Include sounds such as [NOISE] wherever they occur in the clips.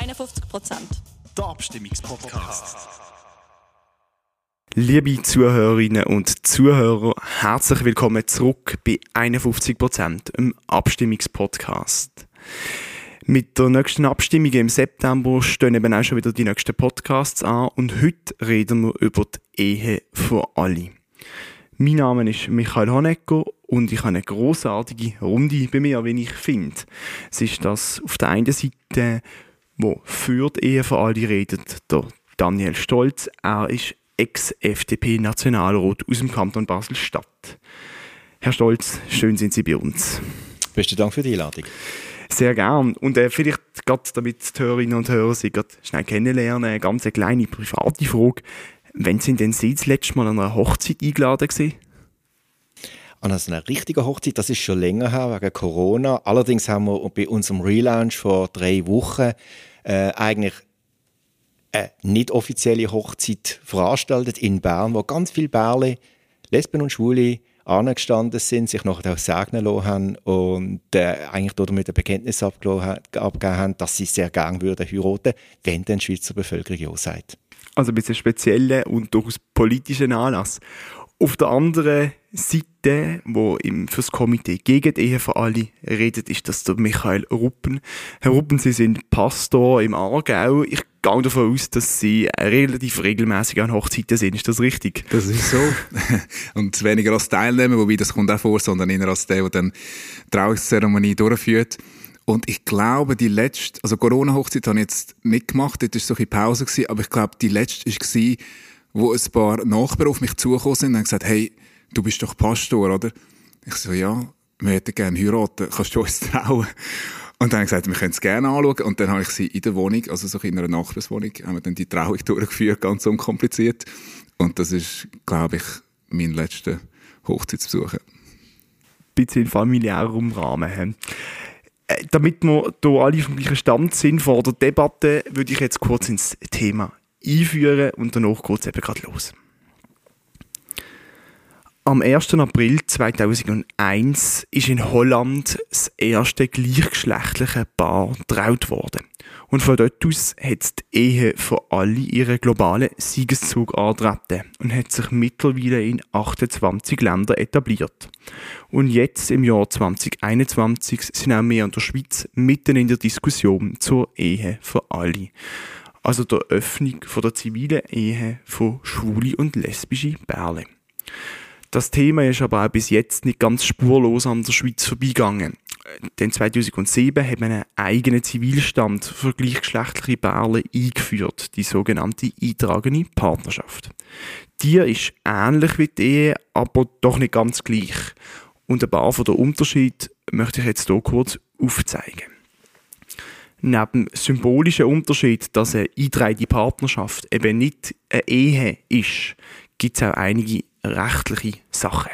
51 Prozent. Der Abstimmungspodcast. Liebe Zuhörerinnen und Zuhörer, herzlich willkommen zurück bei 51 Prozent, im Abstimmungspodcast. Mit der nächsten Abstimmung im September stehen eben auch schon wieder die nächsten Podcasts an und heute reden wir über die Ehe für alle. Mein Name ist Michael Honecker und ich habe eine großartige Runde bei mir, wie ich finde. Es ist das auf der einen Seite, wo für die Ehe für alle redet, der Daniel Stolz. Er ist Ex-FDP-Nationalrat aus dem Kanton Basel-Stadt. Herr Stolz, schön sind Sie bei uns. Besten Dank für die Einladung. Sehr gern. Und äh, vielleicht gerade, damit die Hörerinnen und Hörer Sie gerade schnell kennenlernen, eine ganz kleine private Frage. Wann sind denn Sie das letzte Mal an einer Hochzeit eingeladen gewesen? An einer richtigen Hochzeit, das ist schon länger her, wegen Corona. Allerdings haben wir bei unserem Relaunch vor drei Wochen äh, eigentlich eine nicht offizielle Hochzeit veranstaltet in Bern, wo ganz viele Bärle, Lesben und Schwule angestanden sind, sich nachher auch segnen lassen haben und äh, eigentlich damit ein Bekenntnis abgegeben haben, dass sie sehr gerne würden heiraten, wenn die Schweizer Bevölkerung ja sagt. Also ein bisschen spezieller und durchaus politischer Anlass. Auf der anderen Seite, wo im fürs Komitee gegen die Ehe für alle redet, ist das der Michael Ruppen. Herr Ruppen, Sie sind Pastor im Aargau. Ich gehe davon aus, dass Sie relativ regelmäßig an Hochzeiten sind. Ist das richtig? Das ist so. [LAUGHS] Und weniger als Teilnehmer, wobei das kommt auch vor, sondern eher als der, der dann die Trauungszeremonie durchführt. Und ich glaube, die letzte, also Corona-Hochzeit habe ich jetzt nicht gemacht, dort war so ein Pause, gewesen, aber ich glaube, die letzte war, wo ein paar Nachbarn auf mich zugekommen sind und haben gesagt, hey, du bist doch Pastor, oder? Ich so, ja, wir hätten gerne heiraten, kannst du uns trauen? Und dann haben sie gesagt, wir können es gerne anschauen. Und dann habe ich sie in der Wohnung, also so in einer Nachbarswohnung, haben wir dann die Trauung [LAUGHS] durchgeführt, ganz unkompliziert. Und das ist, glaube ich, mein letzter Hochzeitsbesuch. Ein bisschen familiärem Rahmen. Äh, damit wir hier alle vom gleichen Stand sind vor der Debatte, würde ich jetzt kurz ins Thema einführen und danach geht es eben gerade los. Am 1. April 2001 ist in Holland das erste gleichgeschlechtliche Paar traut worden. Und von dort aus hat die Ehe für alle ihren globalen Siegeszug antreten und hat sich mittlerweile in 28 Ländern etabliert. Und jetzt im Jahr 2021 sind auch wir in der Schweiz mitten in der Diskussion zur Ehe für alle also der Öffnung von der zivilen Ehe von schwule und lesbische Perlen. Das Thema ist aber auch bis jetzt nicht ganz spurlos an der Schweiz vorbeigegangen. Denn 2007 hat man einen eigenen Zivilstand für gleichgeschlechtliche Perlen eingeführt, die sogenannte eintragene Partnerschaft. Die ist ähnlich wie die Ehe, aber doch nicht ganz gleich. Und ein paar der Unterschied möchte ich jetzt hier kurz aufzeigen. Neben symbolischen Unterschied, dass eine eingetragene Partnerschaft eben nicht eine Ehe ist, gibt es auch einige rechtliche Sachen.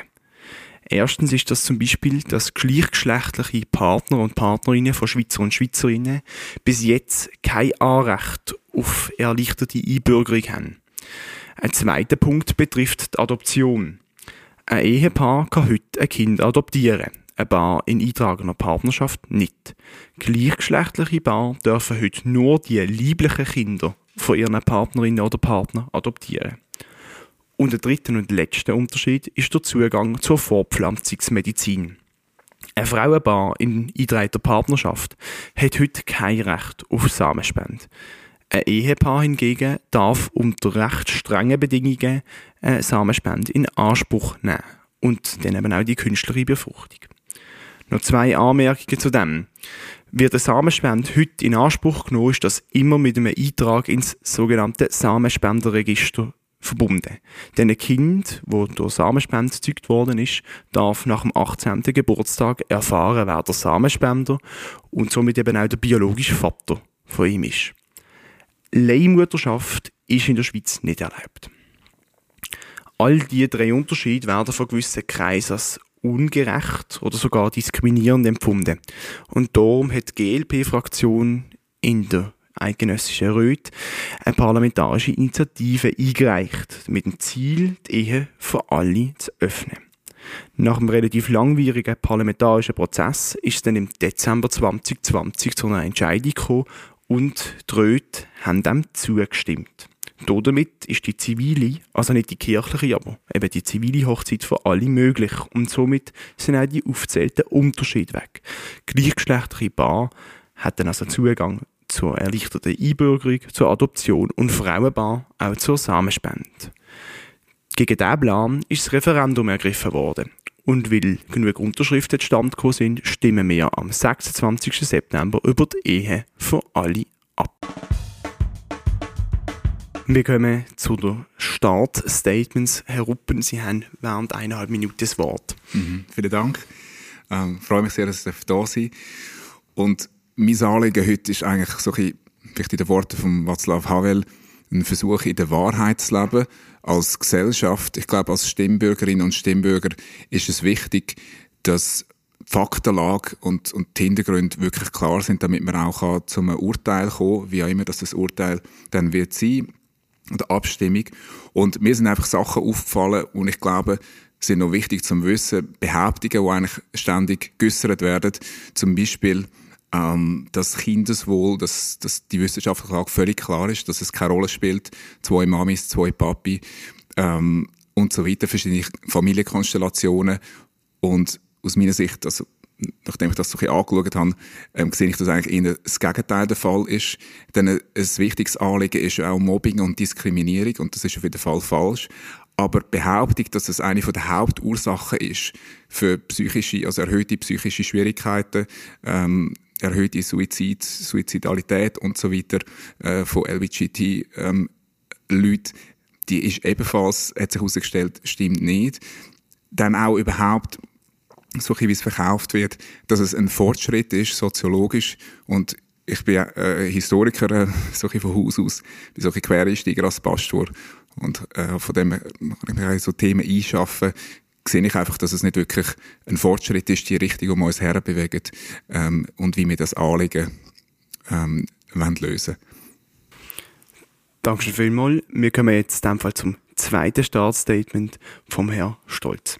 Erstens ist das zum Beispiel, dass gleichgeschlechtliche Partner und Partnerinnen von Schweizer und Schweizerinnen bis jetzt kein Anrecht auf erleichterte Einbürgerung haben. Ein zweiter Punkt betrifft die Adoption. Ein Ehepaar kann heute ein Kind adoptieren ein Paar in eintragener Partnerschaft nicht. Gleichgeschlechtliche Paar dürfen heute nur die lieblichen Kinder von ihren Partnerinnen oder Partner adoptieren. Und der dritte und letzte Unterschied ist der Zugang zur Fortpflanzungsmedizin. Ein Frauenpaar in eingetragter Partnerschaft hat heute kein Recht auf Samenspende. Ein Ehepaar hingegen darf unter recht strengen Bedingungen eine Samenspende in Anspruch nehmen und dann eben auch die künstliche Befruchtung. Noch zwei Anmerkungen zu dem. Wird eine Samenspende heute in Anspruch genommen, ist das immer mit einem Eintrag ins sogenannte Samenspenderregister verbunden. Denn ein Kind, wo durch Samenspende gezeugt worden ist, darf nach dem 18. Geburtstag erfahren, wer der Samenspender und somit eben auch der biologische Vater von ihm ist. Leihmutterschaft ist in der Schweiz nicht erlaubt. All diese drei Unterschiede werden von gewissen Kreisen als ungerecht oder sogar diskriminierend empfunden. Und darum hat die GLP-Fraktion in der eidgenössischen Röth eine parlamentarische Initiative eingereicht, mit dem Ziel, die Ehe für alle zu öffnen. Nach einem relativ langwierigen parlamentarischen Prozess ist es dann im Dezember 2020 zu einer Entscheidung gekommen und die Röte haben dem zugestimmt. Damit ist die zivile, also nicht die kirchliche, aber eben die zivile Hochzeit für alle möglich und somit sind auch die aufzählten Unterschiede weg. Gleichgeschlechtliche Paar hätten also Zugang zur erleichterten Einbürgerung, zur Adoption und Frauenpaar auch zur Samenspende. Gegen diesen Plan ist das Referendum ergriffen worden. Und weil genug Unterschriften gekommen sind, stimmen wir am 26. September über die Ehe für alle ab. Wir kommen zu den Startstatements. Herr Ruppen, Sie haben während eineinhalb Minuten das Wort. Mhm, vielen Dank. Ähm, freue mich sehr, dass ich da sein Und mein Anliegen heute ist eigentlich so ein bisschen, vielleicht in den Worten von Václav Havel, ein Versuch, in der Wahrheit zu leben, als Gesellschaft. Ich glaube, als Stimmbürgerinnen und Stimmbürger ist es wichtig, dass die Faktenlage und, und die Hintergründe wirklich klar sind, damit man auch zu einem Urteil kommen kann, wie auch immer das Urteil dann wird sein oder Abstimmung. Und mir sind einfach Sachen aufgefallen und ich glaube, sind noch wichtig zum Wissen, Behauptungen, die eigentlich ständig geäussert werden, zum Beispiel, ähm, dass Kindeswohl, dass, dass die wissenschaftliche Lage völlig klar ist, dass es keine Rolle spielt, zwei Mamis, zwei Papi ähm, und so weiter, verschiedene Familienkonstellationen. Und aus meiner Sicht, also nachdem ich das so ein bisschen angeschaut habe, ähm, sehe ich, dass eigentlich eher das Gegenteil der Fall ist. Denn ein wichtiges Anliegen ist auch Mobbing und Diskriminierung und das ist auf jeden Fall falsch. Aber die Behauptung, dass es eine der Hauptursachen ist für psychische, also erhöhte psychische Schwierigkeiten, ähm, erhöhte Suizid, Suizidalität und so weiter äh, von LBGT ähm, die ist ebenfalls, hat sich herausgestellt, stimmt nicht. Dann auch überhaupt so wie es verkauft wird, dass es ein Fortschritt ist, soziologisch. Und ich bin äh, Historiker, äh, [LAUGHS] so von Haus aus, bin so ein Quereinsteiger als Pastor. Und äh, von dem kann ich so Themen einschaffen, sehe ich einfach, dass es nicht wirklich ein Fortschritt ist, die Richtung, um uns herbewegen ähm, und wie wir das Anliegen ähm, lösen Dankeschön vielmals. Wir kommen jetzt in dem Fall zum zweiten Startstatement vom Herrn Stolz.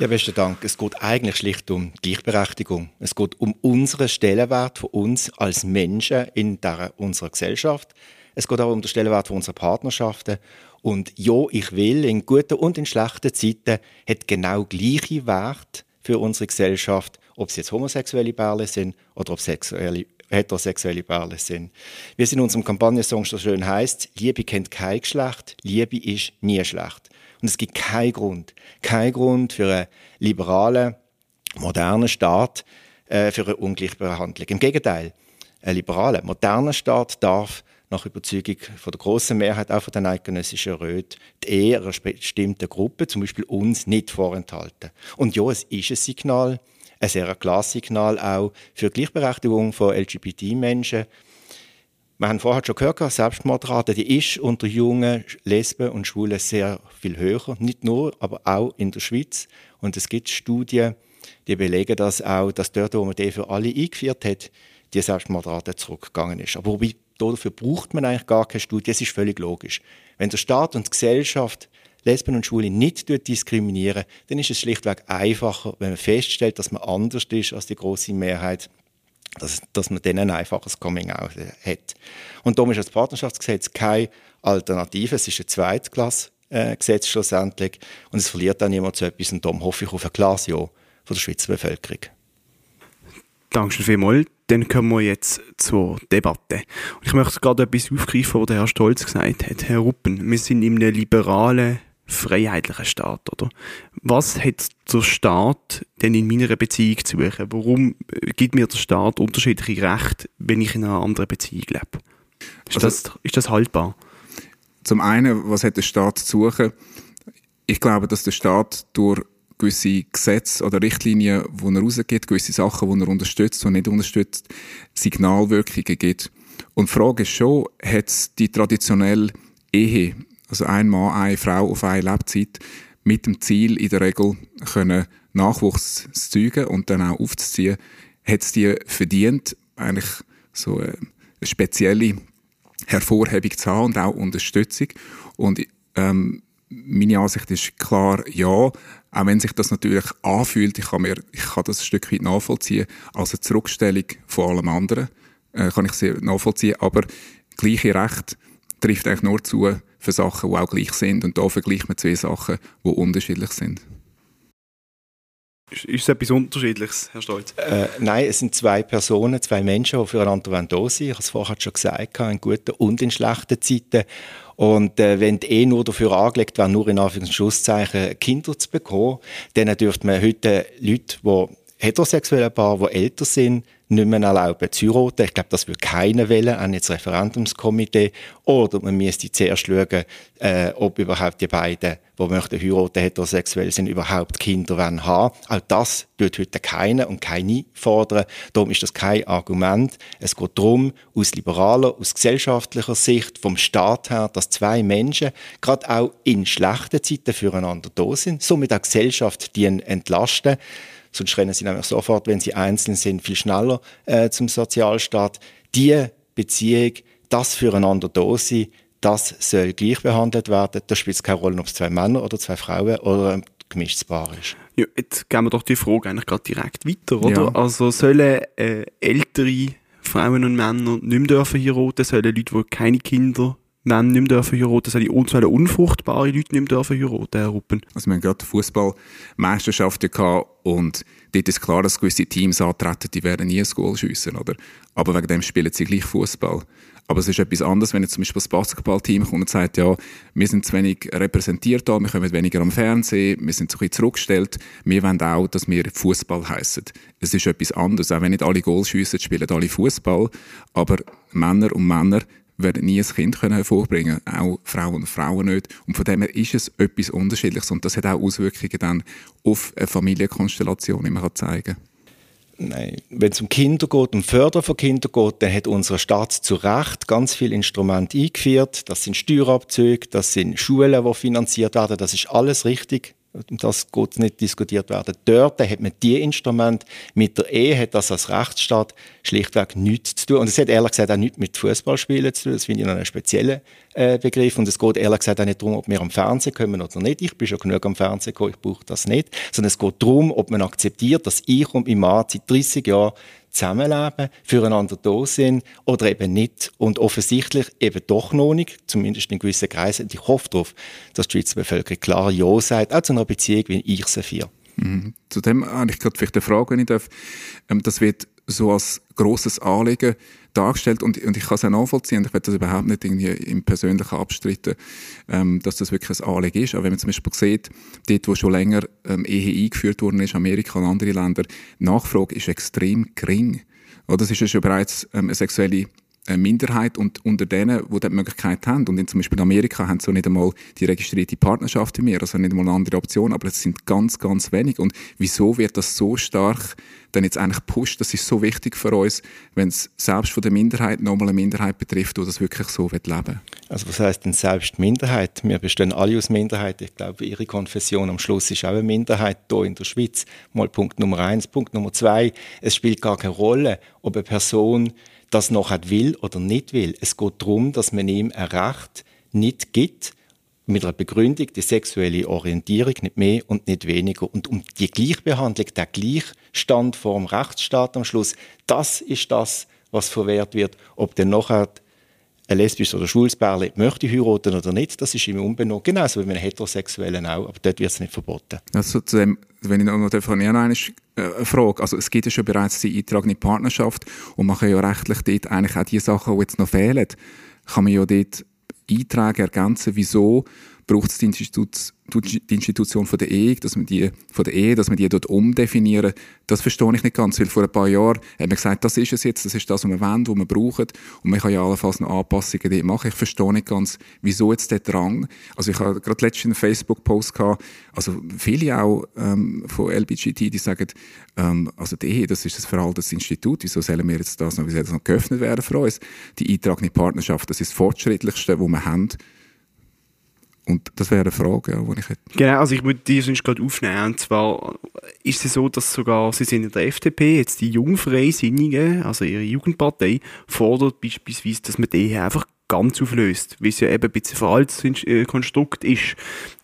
Ja, besten Dank. Es geht eigentlich schlicht um Gleichberechtigung. Es geht um unseren Stellenwert von uns als Menschen in der, unserer Gesellschaft. Es geht auch um den Stellenwert von unserer Partnerschaften. Und ja, ich will, in guten und in schlechten Zeiten hat genau gleiche Wert für unsere Gesellschaft, ob es jetzt homosexuelle Pärchen sind oder ob sexuelle, heterosexuelle Pärchen sind. Wie es in unserem Kampagnensong so schön heißt: Liebe kennt kein Geschlecht, Liebe ist nie schlecht. Und es gibt keinen Grund, keinen Grund für einen liberalen, modernen Staat äh, für eine Ungleichbehandlung. Im Gegenteil, ein liberaler, moderner Staat darf nach Überzeugung von der großen Mehrheit auch von den eidgenössischen Räten die Ehe einer bestimmten Gruppe, zum Beispiel uns, nicht vorenthalten. Und ja, es ist ein Signal, ein sehr klares Signal auch für die Gleichberechtigung von LGBT-Menschen, wir haben vorher schon gehört, Selbstmordrate, die ist unter jungen Lesben und Schwulen sehr viel höher. Nicht nur, aber auch in der Schweiz. Und es gibt Studien, die belegen das auch, dass dort, wo man die für alle eingeführt hat, die Selbstmordrate zurückgegangen ist. Aber wobei, dafür braucht man eigentlich gar keine Studie. Es ist völlig logisch. Wenn der Staat und die Gesellschaft Lesben und Schwule nicht diskriminieren, dann ist es schlichtweg einfacher, wenn man feststellt, dass man anders ist als die große Mehrheit dass, dass man denen ein einfaches Coming-out hat. Und darum ist das Partnerschaftsgesetz keine Alternative, es ist ein Zweitklassgesetz schlussendlich und es verliert dann niemand zu etwas und darum hoffe ich auf ein klares Ja von der Schweizer Bevölkerung. Dankeschön vielmals. Dann kommen wir jetzt zur Debatte. Und ich möchte gerade etwas aufgreifen, was der Herr Stolz gesagt hat. Herr Ruppen, wir sind in einem liberalen freiheitlichen Staat, oder? Was hat der Staat denn in meiner Beziehung zu suchen? Warum gibt mir der Staat unterschiedliche Rechte, wenn ich in einer anderen Beziehung lebe? Ist, also, das, ist das haltbar? Zum einen, was hat der Staat zu suchen? Ich glaube, dass der Staat durch gewisse Gesetze oder Richtlinien, die er rausgibt, gewisse Sachen, die er unterstützt und nicht unterstützt, Signalwirkungen gibt. Und die Frage ist schon, hat es die traditionelle Ehe also ein Mann, eine Frau auf eine Lebzeit, mit dem Ziel in der Regel können Nachwuchs zu zeugen und dann auch aufzuziehen, hat es die verdient, eigentlich so eine spezielle Hervorhebung zu haben und auch Unterstützung. Und ähm, meine Ansicht ist klar, ja, auch wenn sich das natürlich anfühlt, ich kann, mir, ich kann das ein Stück weit nachvollziehen, als eine Zurückstellung von allem anderen. äh, kann ich sehr nachvollziehen. Aber gleiche Recht trifft eigentlich nur zu für Sachen, die auch gleich sind. Und da vergleicht man zwei Sachen, die unterschiedlich sind. Ist, ist es etwas Unterschiedliches, Herr Stolz? Äh, nein, es sind zwei Personen, zwei Menschen, die füreinander da sind. Ich habe es vorher schon gesagt, in guten und in schlechten Zeiten. Und äh, wenn die eh nur dafür angelegt wäre, nur in Anführungszeichen Kinder zu bekommen, dann dürfte man heute Leute, die heterosexuelle Paare, die älter sind, nicht mehr erlauben zu heiraten. Ich glaube, das würde keiner wählen, auch nicht das Referendumskomitee. Oder man müsste zuerst schauen, äh, ob überhaupt die beiden, die möchten heiraten, heterosexuell sind, überhaupt Kinder wollen haben. Auch das tut heute keiner und keine fordern. Darum ist das kein Argument. Es geht darum, aus liberaler, aus gesellschaftlicher Sicht, vom Staat her, dass zwei Menschen gerade auch in schlechten Zeiten füreinander da sind, somit auch Gesellschaft entlasten. Sonst rennen sie nämlich sofort, wenn sie einzeln sind, viel schneller äh, zum Sozialstaat. Die Beziehung, das füreinander da sein, das soll gleich behandelt werden. Da spielt es keine Rolle, ob es zwei Männer oder zwei Frauen oder ein gemischtes Paar ist. Ja, jetzt gehen wir doch die Frage eigentlich gerade direkt weiter, oder? Ja. Also sollen äh, ältere Frauen und Männer nicht mehr dürfen heiraten, sollen Leute, die keine Kinder Männer nicht mehr dürfen heiraten, sollen sollen unfruchtbare Leute nicht mehr dürfen heiraten, Herr Ruppen? Also wir haben gerade Fußballmeisterschaften gehabt und dort ist klar, dass gewisse Teams antreten, die werden nie ein Goal schiessen, oder? Aber wegen dem spielen sie gleich Fußball. Aber es ist etwas anderes, wenn jetzt zum Beispiel das Basketballteam kommt und sagt, ja, wir sind zu wenig repräsentiert da, wir kommen weniger am Fernsehen, wir sind zu ein zurückgestellt, wir wollen auch, dass wir Fußball heißen. Es ist etwas anderes. Auch wenn nicht alle Goal schiessen, spielen alle Fußball. Aber Männer und Männer werden nie ein Kind können hervorbringen auch Frauen und Frauen nicht. Und von dem her ist es etwas Unterschiedliches und das hat auch Auswirkungen dann auf eine Familienkonstellation, die man zeigen kann. Nein, wenn es um Kinder geht, um Fördern von Kindern geht, dann hat unsere Staat zu Recht ganz viele Instrumente eingeführt. Das sind Steuerabzüge, das sind Schulen, die finanziert werden. Das ist alles richtig das geht nicht diskutiert werden. Dort hat man die Instrument mit der Ehe hat das als Rechtsstaat schlichtweg nichts zu tun. Und es hat ehrlich gesagt auch nichts mit Fußballspielen zu tun. Das finde ich noch einen speziellen äh, Begriff. Und es geht ehrlich gesagt auch nicht darum, ob wir am Fernsehen kommen oder nicht. Ich bin schon genug am Fernsehen gekommen, ich brauche das nicht. Sondern es geht darum, ob man akzeptiert, dass ich und mein Mann seit 30 Jahren zusammenleben, füreinander da sind oder eben nicht. Und offensichtlich eben doch noch nicht, zumindest in gewissen Kreisen. Und ich hoffe darauf, dass die Schweizer Bevölkerung klar Ja sagt, auch zu einer Beziehung, wie ich sie führe. Mhm. Zu dem habe ich gerade vielleicht eine Frage, wenn ich darf. Ähm, das wird so als grosses Anliegen dargestellt und, und ich kann es auch nachvollziehen, ich werde das überhaupt nicht irgendwie im Persönlichen abstreiten, ähm, dass das wirklich ein Anliegen ist. Aber wenn man zum Beispiel sieht, dort, wo schon länger ähm, Ehe eingeführt worden ist, Amerika und andere Länder, die Nachfrage ist extrem gering. Oder das ist ja schon bereits ähm, eine sexuelle eine Minderheit und unter denen, die die Möglichkeit haben. Und in zum Beispiel Amerika haben sie nicht einmal die registrierte Partnerschaft wir, also nicht einmal eine andere Option, aber es sind ganz, ganz wenig. Und wieso wird das so stark dann jetzt eigentlich pusht? Das ist so wichtig für uns, wenn es selbst von der Minderheit nochmal eine Minderheit betrifft, die das wirklich so leben will. Also was heißt denn selbst Minderheit? Wir bestehen alle aus Minderheit. Ich glaube, Ihre Konfession am Schluss ist auch eine Minderheit hier in der Schweiz. Mal Punkt Nummer eins. Punkt Nummer zwei, es spielt gar keine Rolle, ob eine Person das noch hat will oder nicht will. Es geht darum, dass man ihm ein Recht nicht gibt, mit einer Begründung, die sexuelle Orientierung, nicht mehr und nicht weniger. Und um die Gleichbehandlung, der Gleichstand vor dem Rechtsstaat am Schluss, das ist das, was verwehrt wird. Ob dann nachher ein lesbisches oder schwules Pärchen möchte heiraten oder nicht, das ist ihm unbenommen. Genauso wie mit einem Heterosexuellen auch, aber dort wird es nicht verboten. Also zu dem, wenn ich noch von Ihnen eine äh, Frage, also es gibt ja schon bereits die eintragende Partnerschaft und man kann ja rechtlich dort eigentlich auch die Sachen, die jetzt noch fehlen, kann man ja dort Einträge ergänzen, wieso braucht es die, Institut, die Institution von der Ehe, dass man die, von der Ehe, dass man die dort umdefinieren. Das verstehe ich nicht ganz, weil vor ein paar Jahren hat man gesagt, das ist es jetzt, das ist das, was wir wollen, was wir brauchen. Und man kann ja allenfalls noch Anpassungen dort machen. Ich verstehe nicht ganz, wieso jetzt der Drang. Also ich habe gerade letztens einen Facebook-Post gehabt, also viele auch ähm, von LBGT, die sagen, ähm, also die Ehe, das ist das veraltetes Institut, wieso sollen wir jetzt das noch, wie soll das noch geöffnet werden für uns? Die eintragende Partnerschaft, das ist das Fortschrittlichste, was wir haben. Und das wäre eine Frage, die ich hätte. Genau, also ich würde die sonst gerade aufnehmen. Und zwar ist es so, dass sogar, sie sind in der FDP, jetzt die Jungfreisinnigen, also ihre Jugendpartei, fordert beispielsweise, dass man die einfach ganz auflöst, weil es ja eben ein bisschen veraltetes Konstrukt ist.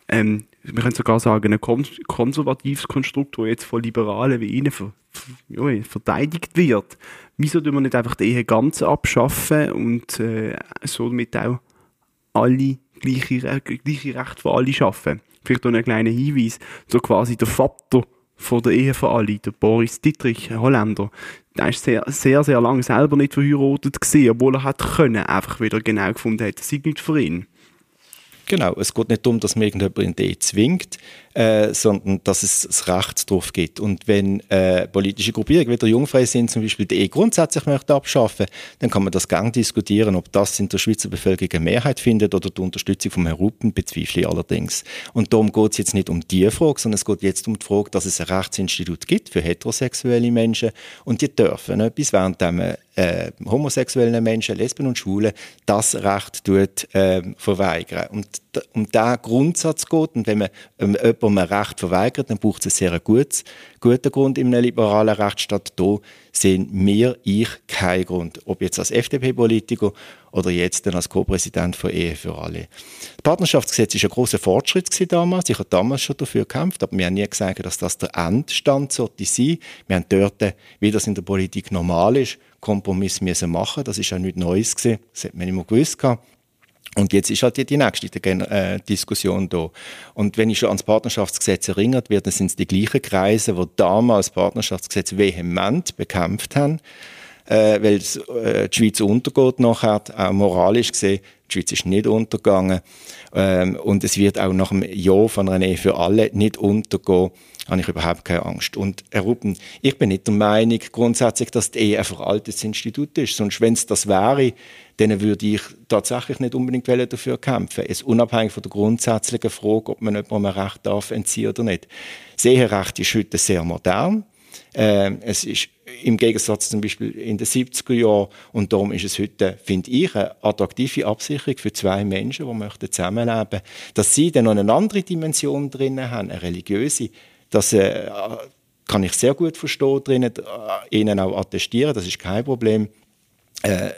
Ähm, wir können sogar sagen, ein konservatives Konstrukt, das jetzt von Liberalen wie Ihnen ver, ja, verteidigt wird. Wieso tun wir nicht einfach die Ehe ganz abschaffen und äh, somit auch alle gleiche, gleiche Rechte für alle schaffen? Vielleicht noch einen kleinen Hinweis, so quasi der Vater von der Ehe für alle, der Boris Dietrich, ein Holländer, der ist sehr, sehr, sehr lange selber nicht verheiratet gewesen, obwohl er hat können, einfach wieder genau gefunden hat, das sei nicht für ihn. Genau, es geht nicht darum, dass man irgendjemanden in die Ehe zwingt, äh, sondern dass es das Recht darauf gibt. Und wenn äh, politische Gruppierungen wieder jungfrei sind, zum Beispiel die Ehe grundsätzlich möchte abschaffen, dann kann man das gerne diskutieren, ob das in der Schweizer Bevölkerung eine Mehrheit findet oder die Unterstützung vom Herrn Ruppen bezweifle ich allerdings. Und darum geht es jetzt nicht um die Frage, sondern es geht jetzt um die Frage, dass es ein Rechtsinstitut gibt für heterosexuelle Menschen und die dürfen etwas, während man äh, homosexuellen Menschen, Lesben und Schwulen das Recht tut, äh, verweigern. Und um diesen Grundsatz geht und wenn man ähm, jemandem ein Recht verweigert, dann braucht es einen sehr gutes, guten Grund in einem liberalen Rechtsstaat. Da sehen wir, ich, keinen Grund. Ob jetzt als FDP-Politiker oder jetzt dann als Co-Präsident von Ehe für alle. Das Partnerschaftsgesetz war ein großer Fortschritt damals. Ich habe damals schon dafür gekämpft, aber wir haben nie gesagt, dass das der Endstand sollte sein. Wir haben dort, wie das in der Politik normal ist, Kompromiss müssen machen. Das ist ja nichts Neues gewesen. Das hat man immer gewusst. Und jetzt ist halt die, nächste äh, Diskussion da. Und wenn ich schon ans Partnerschaftsgesetz erinnert werde, dann sind es die gleichen Kreise, die damals Partnerschaftsgesetz vehement bekämpft haben, äh, weil äh, die Schweiz untergeht nachher, auch moralisch gesehen. Die Schweiz ist nicht untergegangen. Ähm, und es wird auch nach einem Jahr von Ehe für alle nicht untergehen habe ich überhaupt keine Angst. Und Herr Ruppen, ich bin nicht der Meinung grundsätzlich, dass die Ehe ein veraltetes Institut ist. Sonst, wenn es das wäre, dann würde ich tatsächlich nicht unbedingt dafür kämpfen. Es unabhängig von der grundsätzlichen Frage, ob man jemandem ein Recht darf entziehen oder nicht. Das Eherecht ist heute sehr modern. Ähm, es ist im Gegensatz zum Beispiel in den 70er Jahren und darum ist es heute, finde ich, eine attraktive Absicherung für zwei Menschen, die möchten zusammenleben, dass sie dann noch eine andere Dimension drin haben, eine religiöse, das äh, kann ich sehr gut verstehen drinnen, äh, ihnen auch attestieren, das ist kein Problem. Äh,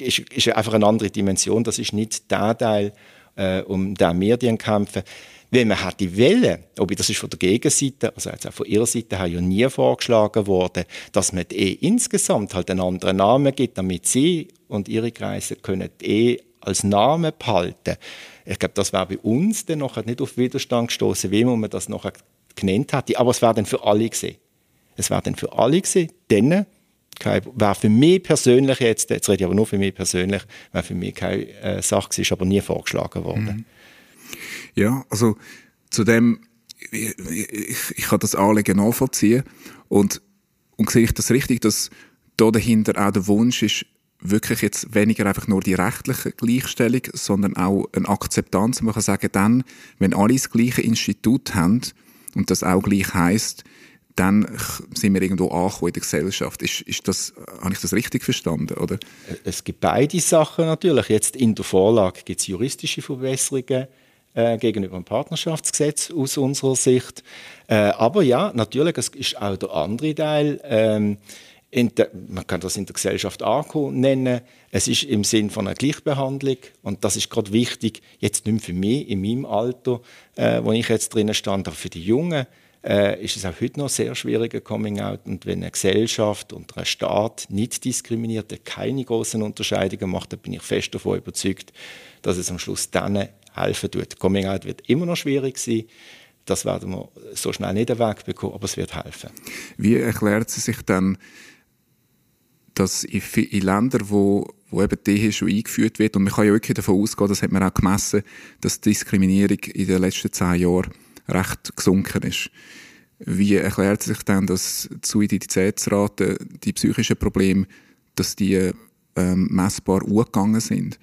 ist, ist einfach eine andere Dimension, das ist nicht der Teil, äh, um den wir kämpfen. Wenn man hat die Welle, ob das ist von der Gegenseite, also jetzt auch von ihrer Seite her ja nie vorgeschlagen worden, dass man eh insgesamt halt einen anderen Namen gibt, damit sie und ihre Kreise können eh als Namen behalten. Ich glaube, das wäre bei uns dann noch nicht auf Widerstand gestoßen, wie man das noch genannt hätte. Aber es wäre dann für alle gesehen. Es wäre dann für alle gesehen, denn wäre für mich persönlich jetzt, jetzt rede ich aber nur für mich persönlich, wäre für mich keine äh, Sache ist aber nie vorgeschlagen worden. Mhm. Ja, also zu dem, ich, ich, ich kann das Anliegen nachvollziehen und, und sehe ich das richtig, dass da dahinter auch der Wunsch ist, wirklich jetzt weniger einfach nur die rechtliche Gleichstellung, sondern auch eine Akzeptanz. Man kann sagen, dann, wenn alle das gleiche Institut haben und das auch gleich heißt, dann sind wir irgendwo angekommen in der Gesellschaft. Ist, ist das, habe ich das richtig verstanden? Oder? Es gibt beide Sachen natürlich. Jetzt in der Vorlage gibt es juristische Verbesserungen äh, gegenüber dem Partnerschaftsgesetz aus unserer Sicht. Äh, aber ja, natürlich, es ist auch der andere Teil. Ähm, der, man kann das in der Gesellschaft ankommen nennen. Es ist im Sinn von einer Gleichbehandlung und das ist gerade wichtig, jetzt nicht mehr für mich in meinem Alter, äh, wo ich jetzt drinnen stand, aber für die Jungen äh, ist es auch heute noch sehr schwieriger Coming Out. Und wenn eine Gesellschaft und ein Staat nicht diskriminiert, keine großen Unterscheidungen macht, dann bin ich fest davon überzeugt, dass es am Schluss dann helfen tut. Coming Out wird immer noch schwierig sein. Das werden wir so schnell nicht wegbekommen, aber es wird helfen. Wie erklärt sie sich dann, dass in, in Ländern, wo, wo eben die schon eingeführt wird, und man kann ja wirklich davon ausgehen, das hat man auch gemessen, dass die Diskriminierung in den letzten zehn Jahren recht gesunken ist. Wie erklärt sich denn, dass die Suiziditätsrate, die psychischen Probleme, dass die ähm, messbar hochgegangen sind?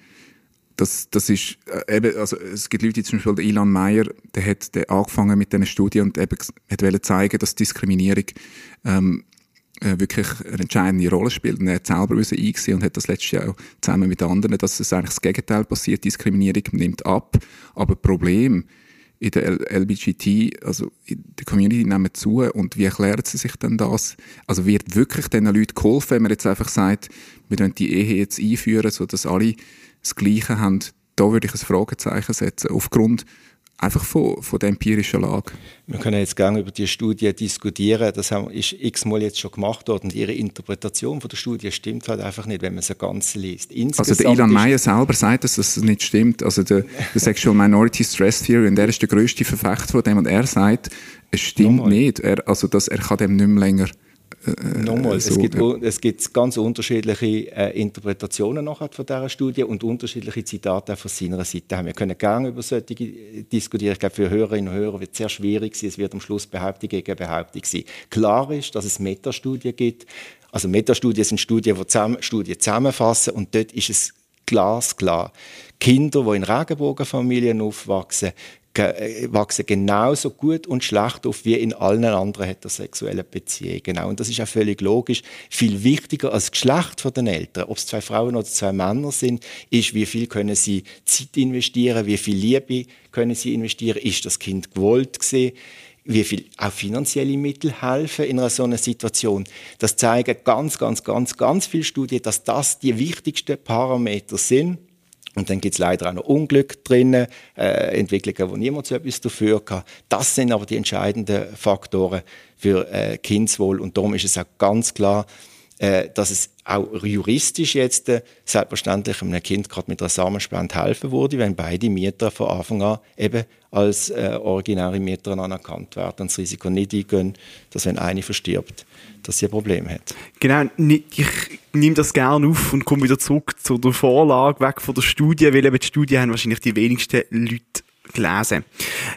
Das, das ist, äh, eben, also es gibt Leute, zum Beispiel Ilan Meyer, der hat der angefangen mit diesen Studien und eben hat zeigen, dass Diskriminierung ähm, äh, wirklich eine entscheidende Rolle spielt. Und er hat selber eingesehen und hat das letztes Jahr auch zusammen mit anderen, dass es eigentlich das Gegenteil passiert. Diskriminierung nimmt ab, aber Problem in der LBGT, also in der Community nehmen zu und wie erklärt sie sich denn das? Also wird wirklich diesen Leuten geholfen, wenn man jetzt einfach sagt, wir wollen die Ehe jetzt einführen, sodass alle das Gleiche haben? Da würde ich ein Fragezeichen setzen, aufgrund einfach von, von der empirischen Lage. Wir können jetzt gerne über die Studie diskutieren. Das ist x-mal jetzt schon gemacht worden. Und ihre Interpretation von der Studie stimmt halt einfach nicht, wenn man sie ganz liest. Insgesamt also der Ilan Meyer selber sagt, dass das nicht stimmt. Also der, der Sexual Minority Stress Theory, und er ist der grösste Verfechter von dem, und er sagt, es stimmt Nochmal. nicht. Er, also dass er kann dem nicht mehr länger äh, Nochmal, so, es, gibt, ja. es gibt ganz unterschiedliche äh, Interpretationen nachher von dieser Studie und unterschiedliche Zitate von seiner Seite Wir können gerne über solche diskutieren. Ich glaube, für Hörerinnen und Hörer wird es sehr schwierig sein. Es wird am Schluss Behauptung gegen Behauptung sein. Klar ist, dass es Metastudien gibt. Also Metastudien sind Studien, die zusammen, Studien zusammenfassen und dort ist es glasklar. Kinder, die in Regenbogenfamilien aufwachsen, wachsen genauso gut und schlecht auf wie in allen anderen heterosexuellen Beziehungen. Genau. Und das ist auch völlig logisch. Viel wichtiger als das Geschlecht der Eltern, ob es zwei Frauen oder zwei Männer sind, ist, wie viel können sie Zeit investieren, wie viel Liebe können sie investieren, ist das Kind gewollt gesehen wie viel auch finanzielle Mittel helfen in einer so einer Situation. Das zeigen ganz, ganz, ganz, ganz viele Studien, dass das die wichtigsten Parameter sind und dann gibt es leider auch noch Unglück drinnen, äh, Entwicklungen, wo niemand so etwas dafür kann. Das sind aber die entscheidenden Faktoren für äh, Kindswohl. Und darum ist es auch ganz klar, äh, dass es auch juristisch jetzt äh, selbstverständlich einem Kind gerade mit einer Samenspende helfen würde, wenn beide Mieter von Anfang an eben als äh, originäre Mieter anerkannt werden und das Risiko nicht eingehen, dass wenn eine verstirbt, dass sie ein Problem hat. Genau, ich nehme das gerne auf und komme wieder zurück zu der Vorlage, weg von der Studie, weil eben die Studie haben wahrscheinlich die wenigsten Leute gelesen.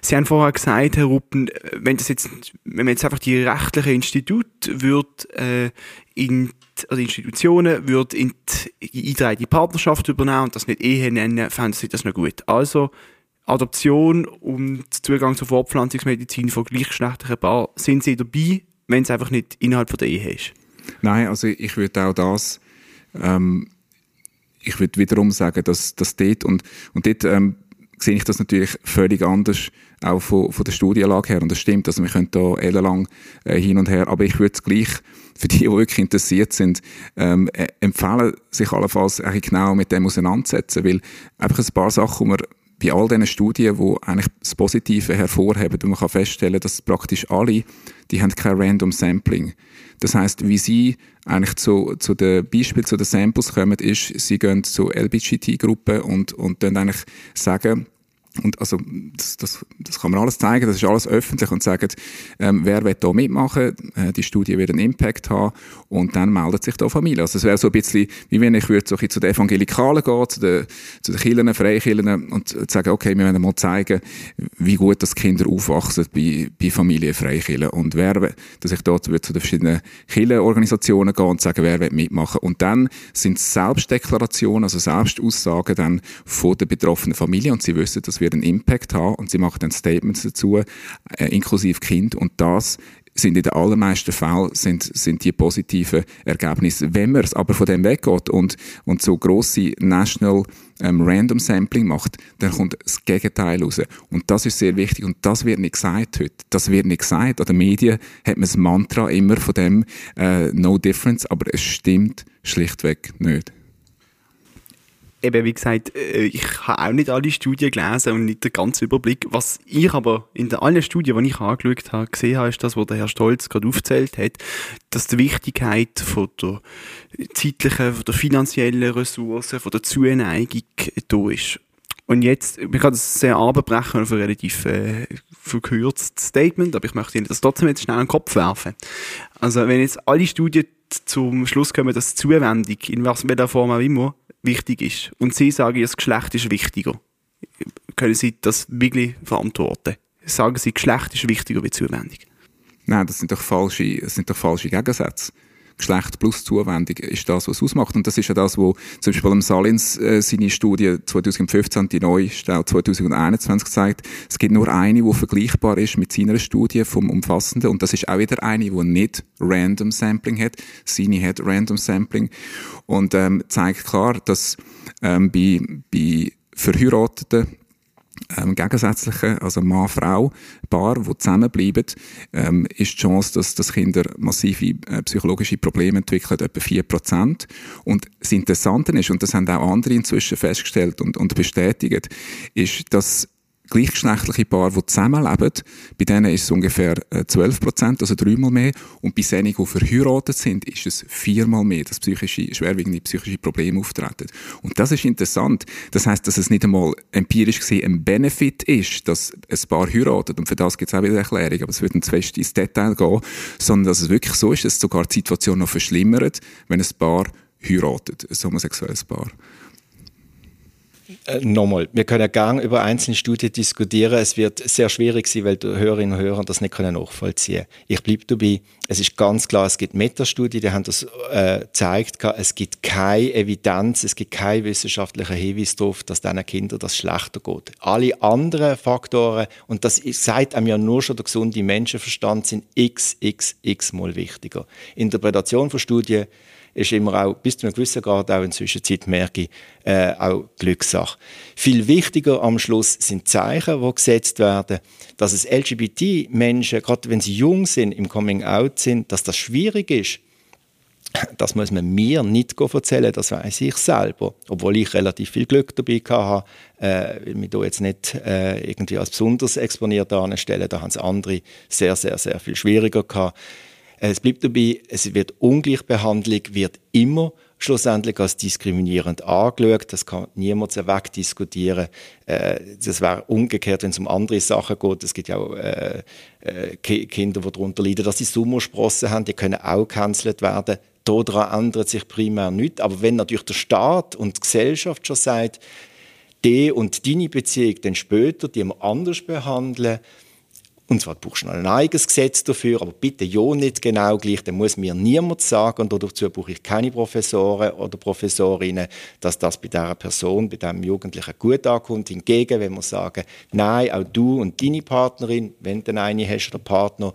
Sie haben vorher gesagt, Herr Ruppen, wenn das jetzt, wenn man jetzt einfach die rechtlichen Institute wird, äh, in die, also Institutionen wird in die eingetragene Partnerschaft übernehmen und das nicht Ehe nennen, fänden Sie das noch gut. Also Adoption und Zugang zur Fortpflanzungsmedizin von gleichgeschlechtlichen Paaren, sind Sie dabei, wenn es einfach nicht innerhalb der Ehe ist? Nein, also ich würde auch das, ähm, ich würde wiederum sagen, dass, dass dort und, und dort ähm, sehe ich das natürlich völlig anders, auch von, von der Studienlage her. Und das stimmt, also wir können da ellenlang äh, hin und her, aber ich würde es gleich für die, die wirklich interessiert sind, ähm, äh, empfehlen, sich allenfalls genau mit dem auseinanderzusetzen, weil einfach ein paar Sachen, die man bei all diesen Studien, die eigentlich das Positive hervorheben, wo man kann feststellen, dass praktisch alle, die haben kein Random Sampling. Das heißt, wie sie eigentlich zu, zu den Beispielen, zu den Samples kommen, ist, sie gehen zu LBGT-Gruppen und, und dann eigentlich sagen, und also das, das, das kann man alles zeigen, das ist alles öffentlich und sagen, ähm, wer will da mitmachen, äh, die Studie wird einen Impact haben und dann meldet sich da Familie. Also es wäre so ein bisschen, wie wenn ich würde so zu den Evangelikalen gehen, zu den, zu den Kirchen, Freikirchen und sagen, okay, wir wollen mal zeigen, wie gut das Kinder aufwachsen bei, bei Familien, Freikirchen und wer, dass ich dort zu den verschiedenen Kirchenorganisationen gehen und sagen, wer will mitmachen und dann sind Selbstdeklarationen, also Selbstaussagen dann von der betroffenen Familie und sie wissen, dass wir einen Impact haben und sie machen dann Statements dazu, äh, inklusive Kind und das sind in den allermeisten Fällen sind, sind die positiven Ergebnisse. Wenn man es aber von dem weggeht und, und so grosse National ähm, Random Sampling macht, dann kommt das Gegenteil raus. Und das ist sehr wichtig und das wird nicht gesagt heute. Das wird nicht gesagt. An den Medien hat man das Mantra immer von dem äh, No Difference, aber es stimmt schlichtweg nicht eben, wie gesagt, äh, ich habe auch nicht alle Studien gelesen und nicht den ganzen Überblick. Was ich aber in allen Studien, die ich angeschaut habe, gesehen habe, ist das, was der Herr Stolz gerade aufgezählt hat, dass die Wichtigkeit von der zeitlichen, von der finanziellen Ressourcen, von der Zuneigung da ist. Und jetzt, ich kann das sehr abbrechen auf ein relativ äh, verkürztes Statement, aber ich möchte Ihnen das trotzdem jetzt schnell in den Kopf werfen. Also, wenn jetzt alle Studien zum Schluss kommen, dass Zuwendung, in welcher Form auch immer, wichtig ist und Sie sagen, das Geschlecht ist wichtiger, können Sie das wirklich verantworten? Sagen Sie, Geschlecht ist wichtiger wie Zuwendung? Nein, das sind doch falsche, das sind doch falsche Gegensätze. Geschlecht plus Zuwendung ist das, was ausmacht. Und das ist ja das, wo zum Beispiel Salins äh, seine Studie 2015, die neueste auch 2021 zeigt. Es gibt nur eine, die vergleichbar ist mit seiner Studie vom Umfassenden. Und das ist auch wieder eine, die nicht Random Sampling hat. Seine hat Random Sampling. Und ähm, zeigt klar, dass ähm, bei, bei Verheirateten ähm, gegensätzlichen, also Mann-Frau, Paar, die zusammenbleiben, ähm, ist die Chance, dass, dass Kinder massive äh, psychologische Probleme entwickeln, etwa 4%. Und das Interessante ist, und das haben auch andere inzwischen festgestellt und, und bestätigt, ist, dass gleichgeschlechtliche Paare, die zusammenleben, bei denen ist es ungefähr 12 äh, Prozent, also dreimal mehr. Und bei denen, die verheiratet sind, ist es viermal mehr, dass psychische, schwerwiegende psychische Probleme auftreten. Und das ist interessant. Das heißt, dass es nicht einmal empirisch gesehen ein Benefit ist, dass ein Paar heiratet. Und für das gibt es auch wieder eine Erklärung, aber es wird zu fest ins Detail gehen, sondern dass es wirklich so ist, dass sogar die Situation noch verschlimmert, wenn ein Paar heiratet, ein homosexuelles Paar. Äh, nochmal, wir können gerne über einzelne Studien diskutieren. Es wird sehr schwierig sein, weil die Hörerinnen und Hörer das nicht können nachvollziehen können. Ich bleibe dabei. Es ist ganz klar, es gibt Metastudien, die haben das äh, gezeigt. Es gibt keine Evidenz, es gibt keinen wissenschaftlichen Hinweis darauf, dass diesen Kindern das schlechter geht. Alle anderen Faktoren, und das sagt einem ja nur schon der gesunde Menschenverstand, sind x, x, x mal wichtiger. Interpretation von Studien ist immer auch bis zu einem gewissen Grad auch in Zwischenzeit merke ich, äh, auch Glückssache. Viel wichtiger am Schluss sind Zeichen, die gesetzt werden, dass es LGBT-Menschen, gerade wenn sie jung sind, im Coming-out sind, dass das schwierig ist. Das muss man mir nicht erzählen, das weiß ich selber. Obwohl ich relativ viel Glück dabei hatte, äh, will mich da jetzt nicht äh, irgendwie als besonders exponiert anstellen. Da haben es andere sehr, sehr, sehr viel schwieriger gehabt. Es bleibt dabei, es wird Ungleichbehandlung wird immer schlussendlich als diskriminierend angeschaut. Das kann niemand wegdiskutieren. Äh, das wäre umgekehrt, wenn es um andere Sachen geht. Es gibt ja auch äh, äh, Kinder, die darunter leiden, dass sie Sommersprossen haben, die können auch gecancelt werden. Daran ändert sich primär nichts. Aber wenn natürlich der Staat und die Gesellschaft schon sagt, die und deine Beziehung dann später, die wir anders behandeln, und zwar brauchst du ein eigenes Gesetz dafür, aber bitte ja nicht genau gleich. Dann muss mir niemand sagen, und dazu brauche ich keine Professoren oder Professorinnen, dass das bei dieser Person, bei diesem Jugendlichen gut ankommt. Hingegen, wenn wir sagen, nein, auch du und deine Partnerin, wenn du eine hast oder Partner,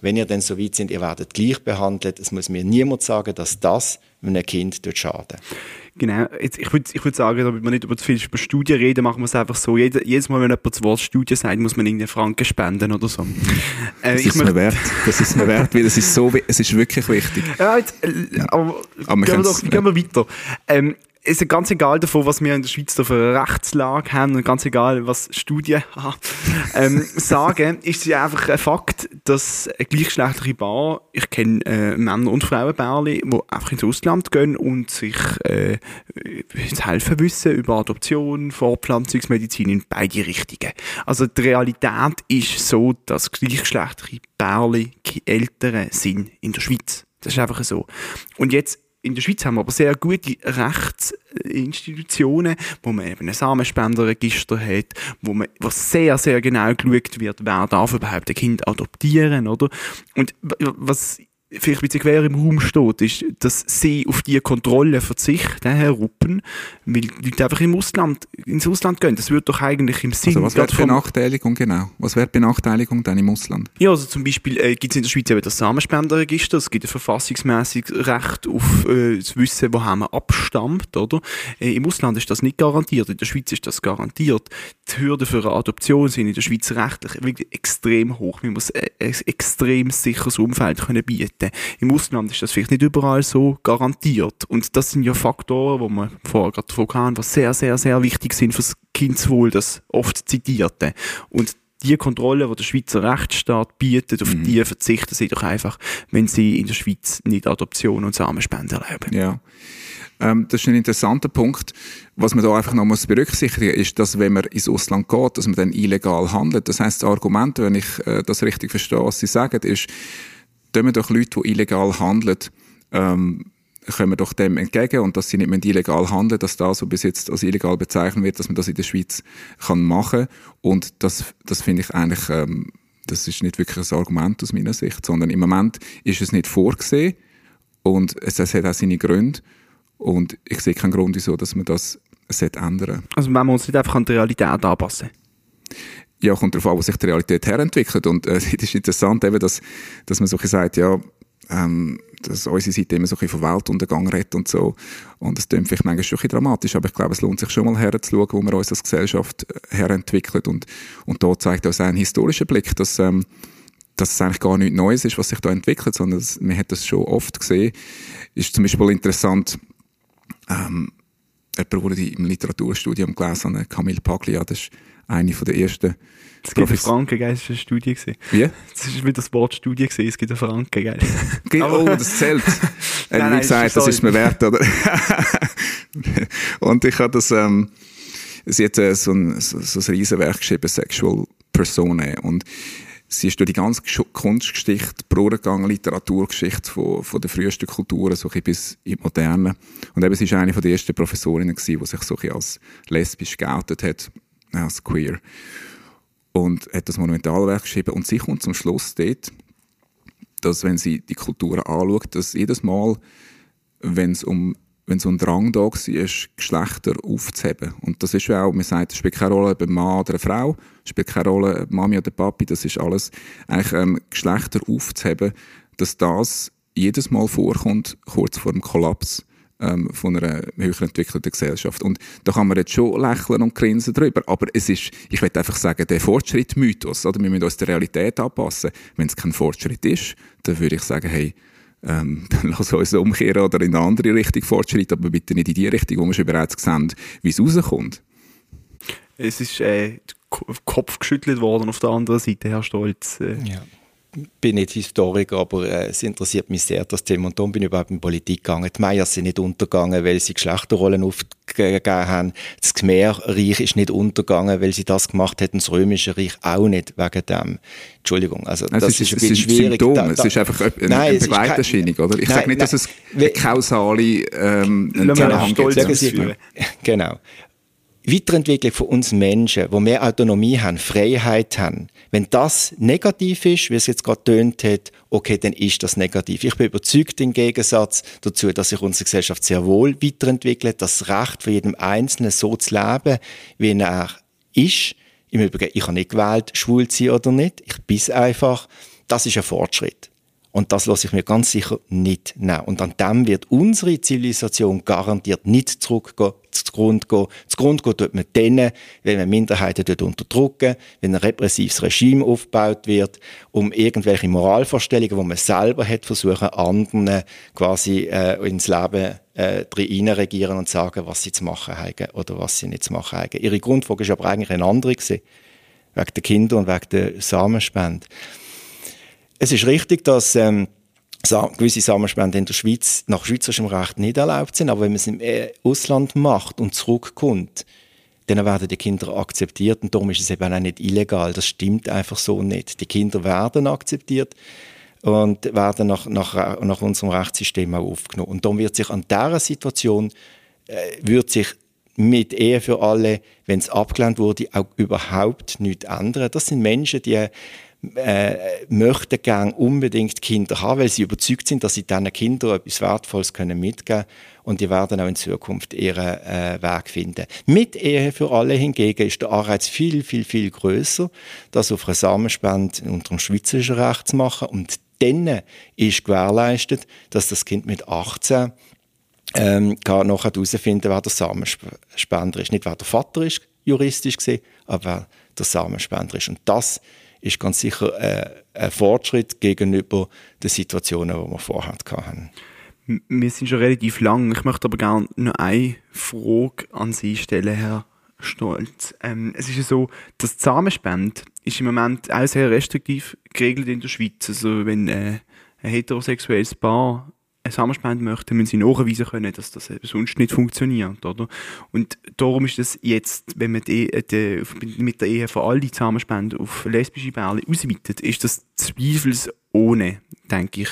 wenn ihr dann so weit sind, ihr werdet gleich behandelt. Es muss mir niemand sagen, dass das einem Kind dort schaden. Genau, jetzt, ich würde ich würd sagen, damit wir nicht über zu viel über Studien reden, machen wir es einfach so. Jede, jedes Mal, wenn jemand das Wort Studie sagt, muss man irgendeinen Franken spenden oder so. Äh, das ist mir wert. Das ist mir wert, weil es ist so, es ist wirklich wichtig. Ja, jetzt, äh, aber, aber gehen, wir doch, gehen wir weiter. Ähm, ist ganz egal davon, was wir in der Schweiz da für eine Rechtslage haben und ganz egal, was Studien [LAUGHS] ähm, sagen, ist es einfach ein Fakt, dass ein gleichgeschlechtliche Paar, ich kenne äh, Männer- und Frauenbärli, die einfach ins Ausland gehen und sich äh, helfen wissen über Adoption, Fortpflanzungsmedizin in beide Richtungen. Also die Realität ist so, dass gleichgeschlechtliche Bärli Eltern sind in der Schweiz. Das ist einfach so. Und jetzt in der Schweiz haben wir aber sehr gute Rechtsinstitutionen, wo man eben ein Samenspenderregister hat, wo man, wo sehr, sehr genau geschaut wird, wer darf überhaupt ein Kind adoptieren, oder? Und was vielleicht ein bisschen quer im Raum steht, ist, dass sie auf diese Kontrolle verzichten, Herr Ruppen, weil die Leute einfach im Ausland, ins Ausland gehen. Das würde doch eigentlich im Sinn... Also was wäre Benachteiligung, genau? Was wäre Benachteiligung dann im Ausland? Ja, also zum Beispiel äh, gibt es in der Schweiz eben das Samenspenderregister, es gibt ein verfassungsmäßiges Recht auf äh, das Wissen, woher man abstammt, oder? Äh, Im Ausland ist das nicht garantiert, in der Schweiz ist das garantiert. Die Hürden für eine Adoption sind in der Schweiz rechtlich wirklich extrem hoch. Man muss ein, ein extrem sicheres Umfeld können bieten bieten. Im Ausland ist das vielleicht nicht überall so garantiert. Und das sind ja Faktoren, wo man vorher gerade davon haben, was sehr, sehr, sehr wichtig sind fürs Kindswohl, das oft zitierte. Und die Kontrolle, die der Schweizer Rechtsstaat bietet, auf mhm. die verzichten sie doch einfach, wenn sie in der Schweiz nicht Adoption und Samenspende erlauben. Ja. Ähm, das ist ein interessanter Punkt. Was man da einfach noch muss berücksichtigen ist, dass wenn man ins Ausland geht, dass man dann illegal handelt. Das heißt, das Argument, wenn ich äh, das richtig verstehe, was Sie sagen, ist, tun doch Leute, die illegal handeln, ähm, kommen doch dem entgegen und dass sie nicht mehr illegal handeln, dass das, was bis jetzt als illegal bezeichnet wird, dass man das in der Schweiz kann machen und das, das finde ich eigentlich, ähm, das ist nicht wirklich ein Argument aus meiner Sicht, sondern im Moment ist es nicht vorgesehen und es, es hat auch seine Gründe und ich sehe keinen Grund, wieso, dass man das ändern sollte. Also wenn wir uns nicht einfach an die Realität anpassen? Ja, kommt darauf an, wo sich die Realität herentwickelt. Und äh, [LAUGHS] es ist interessant, eben, dass, dass man so sagt, ja, ähm, dass unsere Seite immer so ein von Weltuntergang redet und so. Und das klingt vielleicht manchmal schon ein dramatisch, aber ich glaube, es lohnt sich schon mal herzuschauen, wo wir uns als Gesellschaft äh, herentwickelt. Und, und da zeigt uns ein historischer Blick, dass, ähm, dass es eigentlich gar nichts Neues ist, was sich da entwickelt, sondern dass, man hat das schon oft gesehen. Ist zum Beispiel interessant, ähm, jemand, der im Literaturstudium gelesen hat, Camille Paglia, das ist eine der ersten es gibt eine Franken, gell? Das war eine Studie. Wie? Das ist wieder das Wort Studie gewesen. Es gibt eine Franken, [LAUGHS] gell? oh, das zählt. [LAUGHS] nein, nein, wie gesagt, das ist mir wert, oder? [LAUGHS] und ich habe das, ähm, sie hat äh, so ein, so, so ein Riesenwerk geschrieben, Sexual Persona. Und sie ist durch die ganze Kunstgeschichte, Brudergang, Literaturgeschichte von, von der frühesten Kulturen so bis in die Moderne. Und eben, sie war eine der ersten Professorinnen, gewesen, die sich so als lesbisch geoutet hat, als queer. Und hat das Monumentalwerk geschrieben. Und sie kommt zum Schluss dort, dass, wenn sie die Kulturen anschaut, dass jedes Mal, wenn es um wenn so ein Drang da war, Geschlechter aufzuheben. Und das ist ja auch, man sagt, es spielt keine Rolle, ob ein Mann oder eine Frau, es spielt keine Rolle, ob Mami oder Papi, das ist alles, eigentlich ähm, Geschlechter aufzuheben, dass das jedes Mal vorkommt, kurz vor dem Kollaps ähm, von einer höher entwickelten Gesellschaft. Und da kann man jetzt schon lächeln und grinsen drüber, aber es ist, ich will einfach sagen, der Fortschritt-Mythos, oder? Wir müssen uns der Realität anpassen. Wenn es kein Fortschritt ist, dann würde ich sagen, hey, ähm, dann [LAUGHS] lass uns umkehren oder in eine andere Richtung fortschreiten, aber bitte nicht in die Richtung, wo wir schon bereits sehen, wie es rauskommt. Es ist äh, Kopf geschüttelt worden auf der anderen Seite, Herr Stolz. Äh. Ja bin nicht Historiker, aber äh, es interessiert mich sehr, das Thema. Und darum bin ich überhaupt in Politik gegangen. Die Meier sind nicht untergegangen, weil sie Geschlechterrollen aufgegeben haben. Das Khmerreich ist nicht untergegangen, weil sie das gemacht hätten. Das Römische Reich auch nicht wegen dem. Entschuldigung, also das es ist, ist, ein bisschen schwierig. Da, da, es ist einfach eine, nein, eine Begleiterscheinung, oder? Ich sage nicht, nein, dass es eine kausale ähm, Zusammenhang gibt. Genau. Weiterentwicklung von uns Menschen, wo mehr Autonomie haben, Freiheit haben, wenn das negativ ist, wie es jetzt gerade tönt hat, okay, dann ist das negativ. Ich bin überzeugt im Gegensatz dazu, dass sich unsere Gesellschaft sehr wohl weiterentwickelt, das Recht von jedem Einzelnen so zu leben, wie er ist. Im Übrigen, ich habe nicht gewählt, schwul zu sein oder nicht. Ich bin einfach. Das ist ein Fortschritt. Und das lasse ich mir ganz sicher nicht nehmen. Und an dem wird unsere Zivilisation garantiert nicht zurückgehen, zugrunde gehen. Zugrunde gehen tut man denen, wenn man Minderheiten unterdrücken, wenn ein repressives Regime aufgebaut wird, um irgendwelche Moralvorstellungen, die man selber hat, versuchen, anderen quasi äh, ins Leben äh, regieren und sagen, was sie zu machen haben oder was sie nicht zu machen haben. Ihre Grundfrage ist aber eigentlich eine andere gewesen, wegen der Kinder und wegen der Samenspende. Es ist richtig, dass ähm, gewisse Samenspenden in der Schweiz nach schweizerischem Recht nicht erlaubt sind, aber wenn man es im äh, Ausland macht und zurückkommt, dann werden die Kinder akzeptiert und darum ist es eben auch nicht illegal. Das stimmt einfach so nicht. Die Kinder werden akzeptiert und werden nach, nach, nach unserem Rechtssystem auch aufgenommen. Und darum wird sich an dieser Situation äh, wird sich mit Ehe für alle, wenn es abgelehnt wurde, auch überhaupt nichts ändern. Das sind Menschen, die äh, möchten gerne unbedingt Kinder haben, weil sie überzeugt sind, dass sie diesen Kindern etwas Wertvolles können mitgeben und die werden auch in Zukunft ihren äh, Weg finden. Mit Ehe für alle hingegen ist der Anreiz viel, viel, viel größer, das auf einer Samenspende unter dem schweizerischen Recht zu machen und dann ist gewährleistet, dass das Kind mit 18 ähm, kann noch herausfinden, wer der Samenspender ist. Nicht wer der Vater ist, juristisch gesehen, aber wer der Samenspender ist. Und das ist ganz sicher äh, ein Fortschritt gegenüber den Situationen, die wir vorher hatten. Wir sind schon relativ lang. Ich möchte aber gerne noch eine Frage an Sie stellen, Herr Stolz. Ähm, es ist ja so, das Zusammenspende ist im Moment auch sehr restriktiv geregelt in der Schweiz. Also wenn äh, ein heterosexuelles Paar eine Samenspende möchten, müssen sie nachweisen können, dass das sonst nicht funktioniert, oder? Und darum ist das jetzt, wenn man die, die, mit der Ehe von all die Samenspenden auf lesbische Pärchen ausweitet, ist das zweifelsohne, denke ich,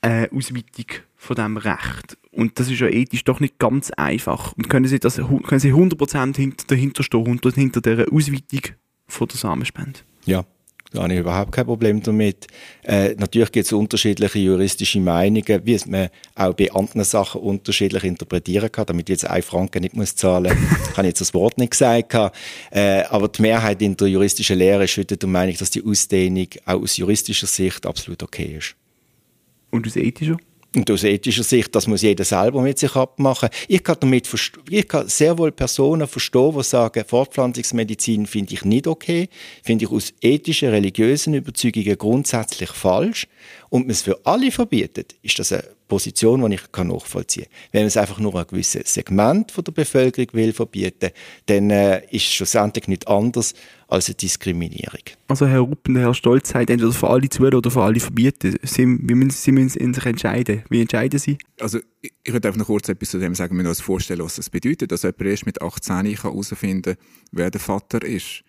eine Ausweitung von diesem Recht. Und das ist ja ethisch doch nicht ganz einfach. Und können Sie, das, können Sie 100% hinter, dahinter stehen, hinter, hinter dieser Ausweitung von der Samenspende? Ja, da habe ich überhaupt kein Problem damit. Äh, natürlich gibt es unterschiedliche juristische Meinungen, wie man auch bei anderen Sachen unterschiedlich interpretieren kann, damit ich jetzt ein Franken nicht muss zahlen muss. habe ich jetzt das Wort nicht gesagt. Äh, aber die Mehrheit in der juristischen Lehre ist heute der Meinung, dass die Ausdehnung auch aus juristischer Sicht absolut okay ist. Und aus ethischer? Und aus ethischer Sicht, das muss jeder selber mit sich abmachen. Ich kann damit ich kann sehr wohl Personen verstehen, die sagen, Fortpflanzungsmedizin finde ich nicht okay, finde ich aus ethischen, religiösen Überzeugungen grundsätzlich falsch. Und man es für alle verbietet, ist das eine Position, die ich nachvollziehen kann. Wenn man es einfach nur ein gewisses Segment von der Bevölkerung will verbieten, dann äh, ist es schlussendlich nicht anders als eine Diskriminierung. Also Herr Ruppen, Herr Stolz sagt entweder für alle zu oder für alle verbieten. Sie, wie müssen, Sie müssen sich entscheiden. Wie entscheiden Sie? Also ich, ich würde einfach noch kurz etwas zu dem sagen, wir uns vorstellen, was das bedeutet, dass jemand erst mit 18 herausfinden kann, wer der Vater ist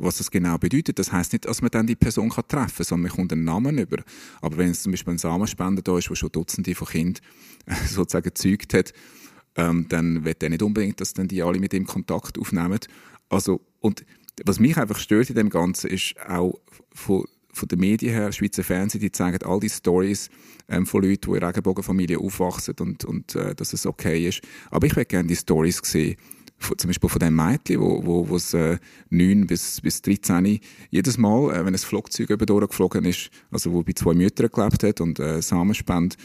was das genau bedeutet. Das heißt nicht, dass man dann die Person kann treffen kann, sondern man kommt einen Namen über. Aber wenn es zum Beispiel ein Samenspender da ist, der schon Dutzende von Kindern [LAUGHS] sozusagen gezeugt hat, ähm, dann wird er nicht unbedingt, dass dann die alle mit ihm Kontakt aufnehmen. Also, und was mich einfach stört in dem Ganzen, ist auch von, von den Medien her, Schweizer Fernsehen, die zeigen all die Stories ähm, von Leuten, die in Regenbogenfamilie aufwachsen und, und äh, dass es okay ist. Aber ich würde gerne die Stories sehen, zum Beispiel von dem Mädchen, wo, wo, wo es, äh, 9 bis, bis 13 jedes Mal, äh, wenn ein Flugzeug über geflogen ist, also wo bei zwei Müttern gelebt hat und äh, Samenspende,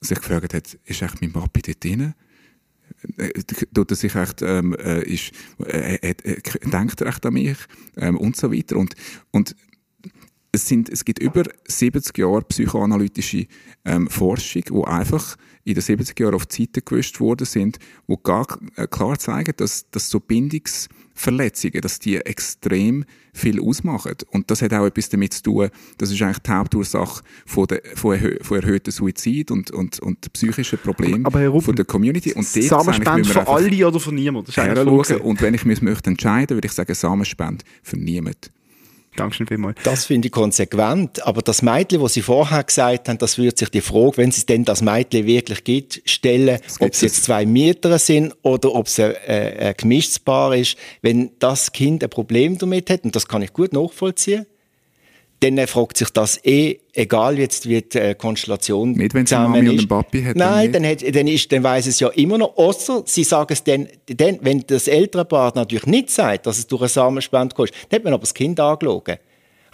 sich gefragt hat, ist echt mein Papi dort drin? Äh, tut er sich echt, ähm, äh, ist, äh, äh, äh, denkt er echt an mich? Ähm, und so weiter. Und, und es, sind, es gibt über 70 Jahre psychoanalytische ähm, Forschung, wo einfach in den 70 Jahren auf die Seite gewischt worden sind, wo gar äh, klar zeigen, dass, dass so Bindungsverletzungen, dass die extrem viel ausmachen. Und das hat auch etwas damit zu tun, das ist eigentlich die Hauptursache von, der, von, erhö von erhöhten Suizid und, und, und psychischen Problemen aber, aber von der Community. Und Samenspende für alle oder für niemanden? Und wenn ich mich möchte entscheiden, würde ich sagen Samenspende für niemanden. Dankeschön vielmals. Das finde ich konsequent. Aber das Mädchen, was Sie vorher gesagt haben, das würde sich die Frage, wenn es denn das Mädchen wirklich gibt, stellen, ob es jetzt zwei Mieter sind oder ob es ein, äh, ein gemischtes Paar ist. Wenn das Kind ein Problem damit hat, und das kann ich gut nachvollziehen, dann fragt sich das eh, egal jetzt wie die äh, Konstellation Nicht, wenn sie Mami ist. und einen Papi hat. Nein, dann, hat, dann, ist, dann weiss es ja immer noch. Außer sie sagen es dann, dann, wenn das ältere Paar natürlich nicht sagt, dass es durch eine Samenspende kommt, dann hat man aber das Kind angelogen.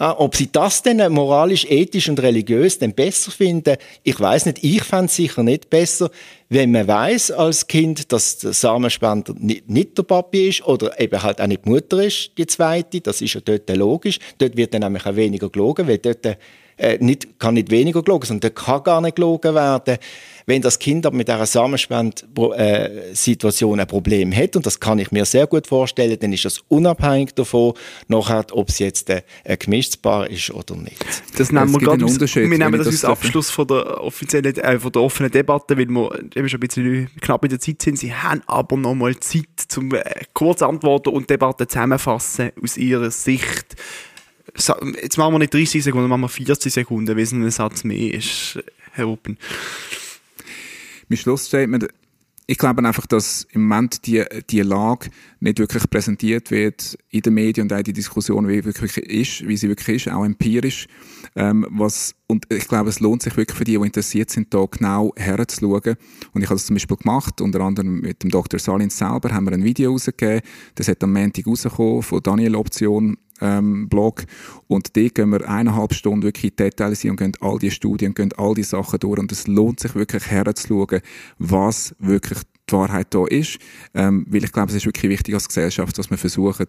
Ah, ob sie das dann moralisch, ethisch und religiös dann besser finden, ich weiß nicht. Ich fände es sicher nicht besser, wenn man weiß als Kind, dass der Samenspender nicht, nicht, der Papi ist oder eben halt auch nicht die Mutter ist, die zweite. Das ist ja dort logisch. Dort wird dann nämlich auch weniger gelogen, weil dort äh, nicht, kann nicht weniger gelogen, sondern dort kann gar nicht gelogen werden. Wenn das Kind aber mit dieser Samenspend-Situation ein Problem hat, und das kann ich mir sehr gut vorstellen, dann ist das unabhängig davon, nachher, ob es jetzt ein, ein gemischtes Paar ist oder nicht. Das nehmen wir gerade aus, wir nehmen das als Abschluss von der, offiziellen, äh, von der offenen Debatte, weil wir eben schon ein bisschen knapp in der Zeit sind. Sie haben aber noch mal Zeit, zum äh, kurz antworten und die Debatte zusammenfassen aus Ihrer Sicht. Jetzt machen wir nicht 30 Sekunden, machen wir 40 Sekunden, weil es ein Satz mehr ist, Herr Ruppen mein Schlussstatement, ich glaube einfach, dass im Moment die, die Lage nicht wirklich präsentiert wird in den Medien und auch die Diskussion, wie, wirklich ist, wie sie wirklich ist, auch empirisch. Ähm, was, und ich glaube, es lohnt sich wirklich für die, die interessiert sind, da genau herzuschauen. Und ich habe das zum Beispiel gemacht, unter anderem mit dem Dr. Salins selber, haben wir ein Video rausgegeben. Das hat am Montag rausgekommen von Daniel Option ähm, Blog. Und dort gehen wir eineinhalb Stunden wirklich in Details und gehen all die Studien und gehen all die Sachen durch. Und es lohnt sich wirklich herzuschauen, was wirklich die Wahrheit da ist. Ähm, weil ich glaube, es ist wirklich wichtig als Gesellschaft, dass wir versuchen,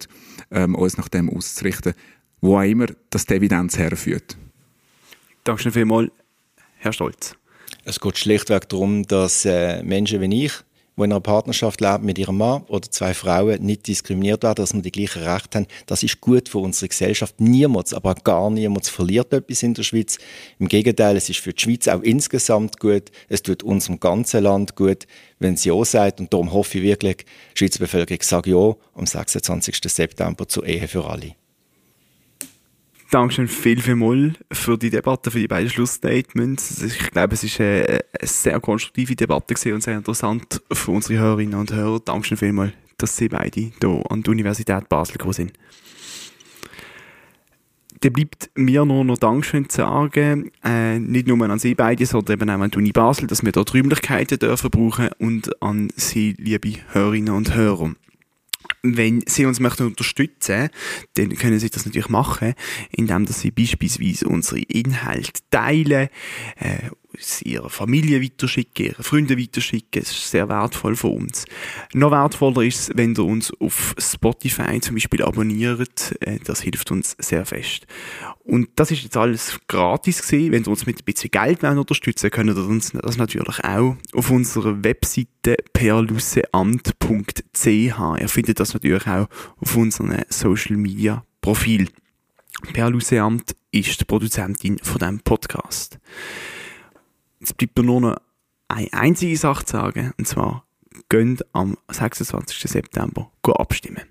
ähm, uns nach dem auszurichten, wo auch immer das die Evidenz herführt. Danke vielmals, Herr Stolz. Es geht schlichtweg darum, dass äh, Menschen wie ich die in einer Partnerschaft leben mit ihrem Mann oder zwei Frauen, nicht diskriminiert werden, dass wir die gleichen Rechte haben. Das ist gut für unsere Gesellschaft. Niemand, aber gar niemand verliert etwas in der Schweiz. Im Gegenteil, es ist für die Schweiz auch insgesamt gut. Es tut unserem ganzen Land gut, wenn sie Ja sagt. Und darum hoffe ich wirklich, die Schweizer Bevölkerung sagt Ja am 26. September zur Ehe für alle. Dankeschön viel, viel mal für die Debatte, für die beiden Schlussstatements. Ich glaube, es war eine, sehr konstruktive Debatte und sehr interessant für unsere Hörerinnen und Hörer. Dankeschön viel mal, dass Sie beide hier an der Universität Basel gekommen sind. Dann bleibt mir nur noch Dankeschön zu sagen, äh, nicht nur an Sie beide, sondern eben auch an die Uni Basel, dass wir dort Räumlichkeiten dürfen brauchen und an Sie, liebe Hörerinnen und Hörer. Wenn Sie uns möchten unterstützen, dann können Sie das natürlich machen, indem Sie beispielsweise unsere Inhalte teilen, äh, es ihrer Familie weiterschicken, ihren Freunden weiterschicken. Es ist sehr wertvoll für uns. Noch wertvoller ist es, wenn ihr uns auf Spotify zum Beispiel abonniert. Äh, das hilft uns sehr fest. Und das ist jetzt alles gratis gewesen. Wenn ihr uns mit ein bisschen Geld unterstützen wollt, könnt ihr uns das natürlich auch auf unserer Webseite perlusseamt.ch. Ihr findet das natürlich auch auf unseren Social Media Profil. Per Luceamt ist die Produzentin von diesem Podcast. Jetzt bleibt mir nur noch eine einzige Sache zu sagen, und zwar gönnt am 26. September abstimmen.